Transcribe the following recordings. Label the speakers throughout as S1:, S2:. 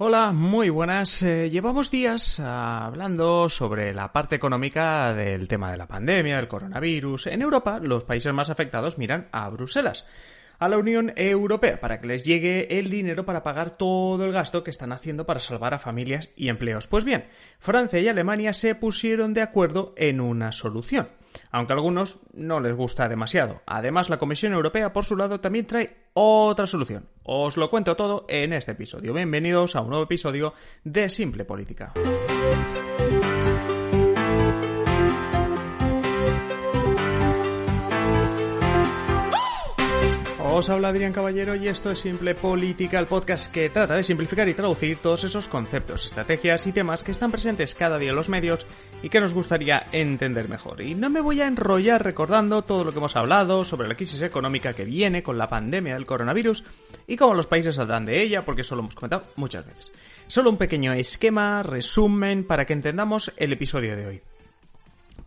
S1: Hola, muy buenas. Eh, llevamos días ah, hablando sobre la parte económica del tema de la pandemia, del coronavirus. En Europa, los países más afectados miran a Bruselas a la Unión Europea para que les llegue el dinero para pagar todo el gasto que están haciendo para salvar a familias y empleos. Pues bien, Francia y Alemania se pusieron de acuerdo en una solución aunque a algunos no les gusta demasiado. Además, la Comisión Europea, por su lado, también trae otra solución. Os lo cuento todo en este episodio. Bienvenidos a un nuevo episodio de Simple Política. Os habla Adrián Caballero y esto es Simple Política, el podcast que trata de simplificar y traducir todos esos conceptos, estrategias y temas que están presentes cada día en los medios y que nos gustaría entender mejor. Y no me voy a enrollar recordando todo lo que hemos hablado sobre la crisis económica que viene con la pandemia del coronavirus y cómo los países saldrán de ella, porque eso lo hemos comentado muchas veces. Solo un pequeño esquema, resumen, para que entendamos el episodio de hoy.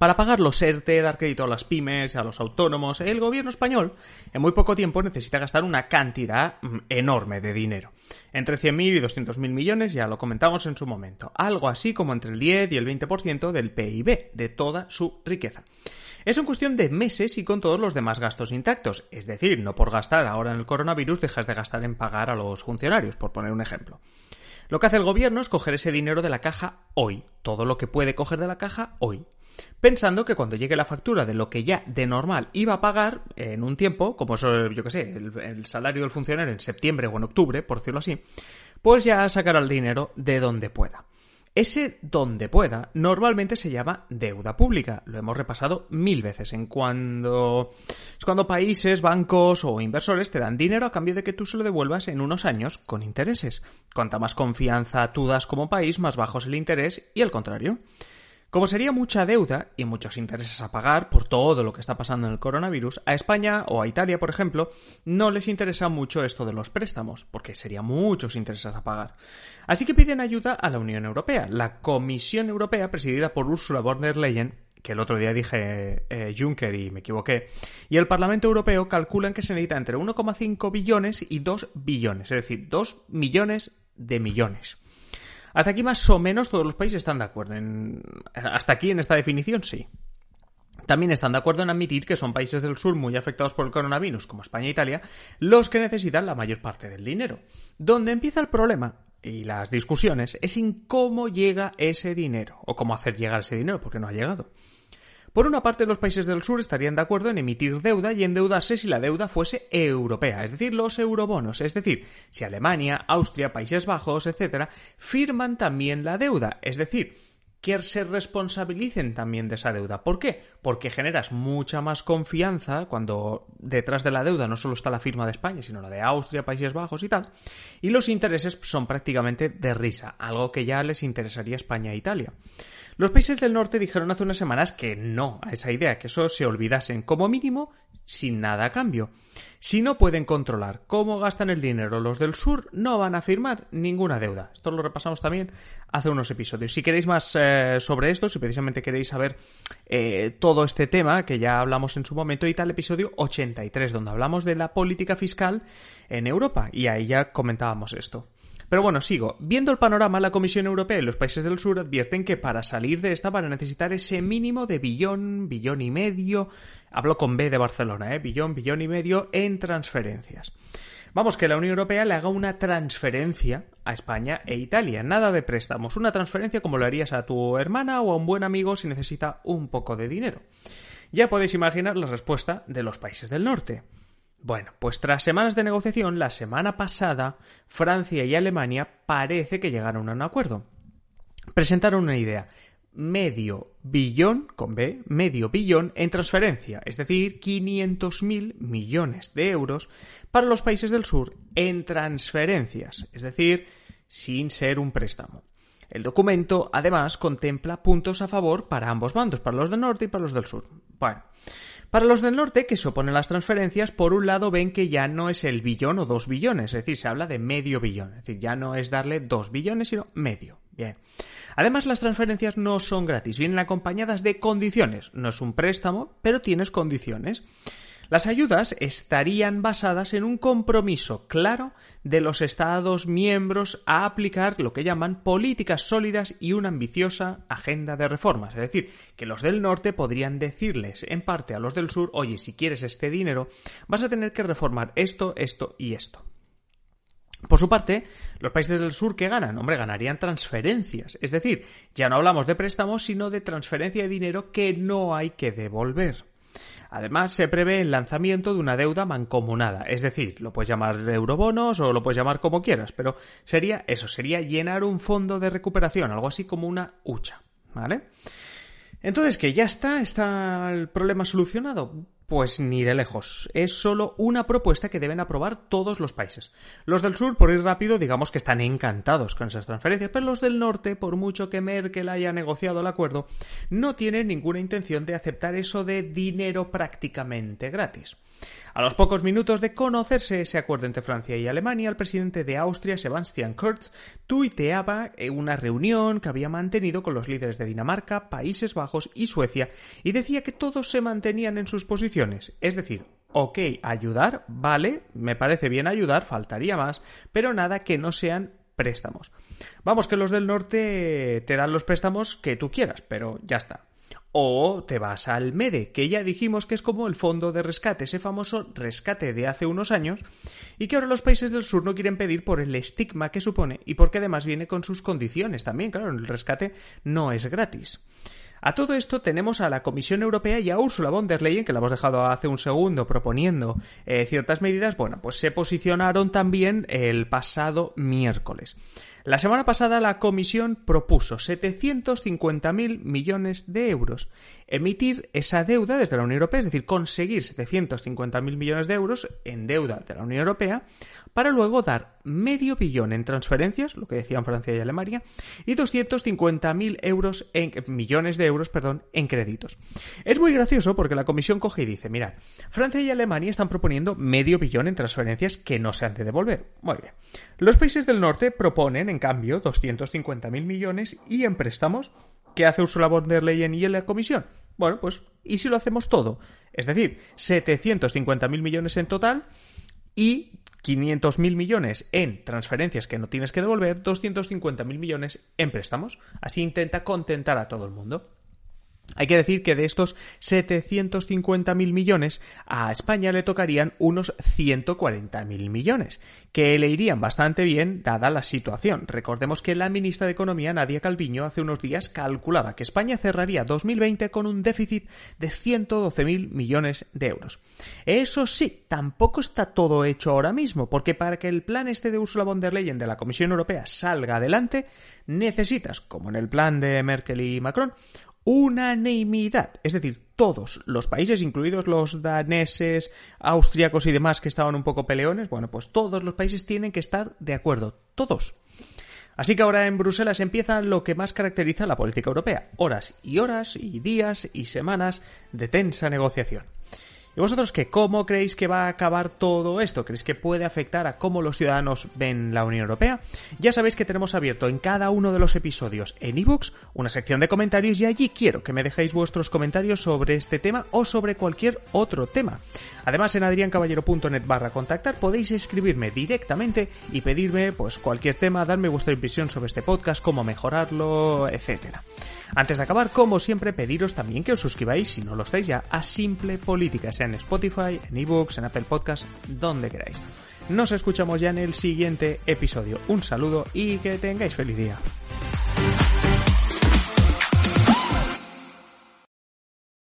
S1: Para pagar los ERTE, dar crédito a las pymes, a los autónomos, el gobierno español en muy poco tiempo necesita gastar una cantidad mm, enorme de dinero. Entre 100.000 y 200.000 millones, ya lo comentamos en su momento. Algo así como entre el 10 y el 20% del PIB, de toda su riqueza. Es una cuestión de meses y con todos los demás gastos intactos. Es decir, no por gastar ahora en el coronavirus dejas de gastar en pagar a los funcionarios, por poner un ejemplo. Lo que hace el gobierno es coger ese dinero de la caja hoy, todo lo que puede coger de la caja hoy pensando que cuando llegue la factura de lo que ya de normal iba a pagar en un tiempo, como eso, yo que sé, el, salario del funcionario en septiembre o en octubre, por decirlo así, pues ya sacará el dinero de donde pueda. Ese donde pueda normalmente se llama deuda pública. Lo hemos repasado mil veces en cuando es cuando países, bancos o inversores te dan dinero a cambio de que tú se lo devuelvas en unos años con intereses. Cuanta más confianza tú das como país, más bajo es el interés y al contrario. Como sería mucha deuda y muchos intereses a pagar por todo lo que está pasando en el coronavirus, a España o a Italia, por ejemplo, no les interesa mucho esto de los préstamos, porque sería muchos intereses a pagar. Así que piden ayuda a la Unión Europea. La Comisión Europea, presidida por Ursula von der Leyen, que el otro día dije eh, Juncker y me equivoqué, y el Parlamento Europeo calculan que se necesita entre 1,5 billones y 2 billones, es decir, 2 millones de millones. Hasta aquí más o menos todos los países están de acuerdo. En... Hasta aquí en esta definición sí. También están de acuerdo en admitir que son países del sur muy afectados por el coronavirus, como España e Italia, los que necesitan la mayor parte del dinero. Donde empieza el problema y las discusiones es en cómo llega ese dinero, o cómo hacer llegar ese dinero, porque no ha llegado. Por una parte, los países del sur estarían de acuerdo en emitir deuda y endeudarse si la deuda fuese europea, es decir, los eurobonos, es decir, si Alemania, Austria, Países Bajos, etc., firman también la deuda, es decir, que se responsabilicen también de esa deuda. ¿Por qué? Porque generas mucha más confianza cuando detrás de la deuda no solo está la firma de España, sino la de Austria, Países Bajos y tal, y los intereses son prácticamente de risa, algo que ya les interesaría España e Italia. Los países del norte dijeron hace unas semanas que no a esa idea, que eso se olvidasen como mínimo sin nada a cambio. Si no pueden controlar cómo gastan el dinero los del sur, no van a firmar ninguna deuda. Esto lo repasamos también hace unos episodios. Si queréis más eh, sobre esto, si precisamente queréis saber eh, todo este tema, que ya hablamos en su momento, y tal episodio 83, donde hablamos de la política fiscal en Europa, y ahí ya comentábamos esto. Pero bueno, sigo. Viendo el panorama, la Comisión Europea y los países del sur advierten que para salir de esta van a necesitar ese mínimo de billón, billón y medio. Hablo con B de Barcelona, ¿eh? Billón, billón y medio en transferencias. Vamos, que la Unión Europea le haga una transferencia a España e Italia. Nada de préstamos. Una transferencia como lo harías a tu hermana o a un buen amigo si necesita un poco de dinero. Ya podéis imaginar la respuesta de los países del norte. Bueno, pues tras semanas de negociación, la semana pasada, Francia y Alemania parece que llegaron a un acuerdo. Presentaron una idea. Medio billón, con B, medio billón en transferencia, es decir, 500.000 millones de euros para los países del sur en transferencias, es decir, sin ser un préstamo. El documento, además, contempla puntos a favor para ambos bandos, para los del norte y para los del sur. Bueno, para los del norte, que se oponen las transferencias, por un lado ven que ya no es el billón o dos billones, es decir, se habla de medio billón, es decir, ya no es darle dos billones, sino medio. Bien. Además, las transferencias no son gratis, vienen acompañadas de condiciones. No es un préstamo, pero tienes condiciones. Las ayudas estarían basadas en un compromiso claro de los Estados miembros a aplicar lo que llaman políticas sólidas y una ambiciosa agenda de reformas. Es decir, que los del norte podrían decirles en parte a los del sur, oye, si quieres este dinero, vas a tener que reformar esto, esto y esto. Por su parte, los países del sur que ganan, hombre, ganarían transferencias. Es decir, ya no hablamos de préstamos, sino de transferencia de dinero que no hay que devolver. Además, se prevé el lanzamiento de una deuda mancomunada, es decir, lo puedes llamar eurobonos o lo puedes llamar como quieras, pero sería eso, sería llenar un fondo de recuperación, algo así como una hucha, ¿vale? Entonces, que ya está, está el problema solucionado. Pues ni de lejos. Es solo una propuesta que deben aprobar todos los países. Los del sur, por ir rápido, digamos que están encantados con esas transferencias, pero los del norte, por mucho que Merkel haya negociado el acuerdo, no tienen ninguna intención de aceptar eso de dinero prácticamente gratis. A los pocos minutos de conocerse ese acuerdo entre Francia y Alemania, el presidente de Austria, Sebastian Kurz, tuiteaba una reunión que había mantenido con los líderes de Dinamarca, Países Bajos y Suecia y decía que todos se mantenían en sus posiciones. Es decir, ok, ayudar, vale, me parece bien ayudar, faltaría más, pero nada que no sean préstamos. Vamos, que los del norte te dan los préstamos que tú quieras, pero ya está. O te vas al MEDE, que ya dijimos que es como el fondo de rescate, ese famoso rescate de hace unos años, y que ahora los países del sur no quieren pedir por el estigma que supone y porque además viene con sus condiciones también, claro, el rescate no es gratis. A todo esto tenemos a la Comisión Europea y a Ursula von der Leyen, que la hemos dejado hace un segundo proponiendo eh, ciertas medidas, bueno, pues se posicionaron también el pasado miércoles. La semana pasada la Comisión propuso 750.000 millones de euros. Emitir esa deuda desde la Unión Europea, es decir, conseguir 750.000 millones de euros en deuda de la Unión Europea, para luego dar medio billón en transferencias, lo que decían Francia y Alemania, y 250.000 euros en, millones de euros perdón, en créditos. Es muy gracioso porque la Comisión coge y dice, mira, Francia y Alemania están proponiendo medio billón en transferencias que no se han de devolver. Muy bien. Los países del norte proponen, en cambio, 250.000 millones y en préstamos, ¿qué hace Ursula von der Leyen y la Comisión? Bueno, pues, ¿y si lo hacemos todo? Es decir, 750.000 millones en total y 500.000 millones en transferencias que no tienes que devolver, 250.000 millones en préstamos. Así intenta contentar a todo el mundo. Hay que decir que de estos 750.000 millones a España le tocarían unos 140.000 millones, que le irían bastante bien dada la situación. Recordemos que la ministra de Economía, Nadia Calviño, hace unos días calculaba que España cerraría 2020 con un déficit de 112.000 millones de euros. Eso sí, tampoco está todo hecho ahora mismo, porque para que el plan este de Ursula von der Leyen de la Comisión Europea salga adelante, necesitas, como en el plan de Merkel y Macron, unanimidad, es decir, todos los países, incluidos los daneses, austriacos y demás que estaban un poco peleones, bueno, pues todos los países tienen que estar de acuerdo, todos. Así que ahora en Bruselas empieza lo que más caracteriza la política europea, horas y horas y días y semanas de tensa negociación. ¿Y vosotros qué? ¿Cómo creéis que va a acabar todo esto? ¿Creéis que puede afectar a cómo los ciudadanos ven la Unión Europea? Ya sabéis que tenemos abierto en cada uno de los episodios en ebooks una sección de comentarios y allí quiero que me dejéis vuestros comentarios sobre este tema o sobre cualquier otro tema. Además en adriancaballero.net barra contactar podéis escribirme directamente y pedirme pues cualquier tema, darme vuestra impresión sobre este podcast, cómo mejorarlo, etcétera. Antes de acabar, como siempre, pediros también que os suscribáis, si no lo estáis ya, a Simple Política, sea en Spotify, en eBooks, en Apple Podcasts, donde queráis. Nos escuchamos ya en el siguiente episodio. Un saludo y que tengáis feliz día.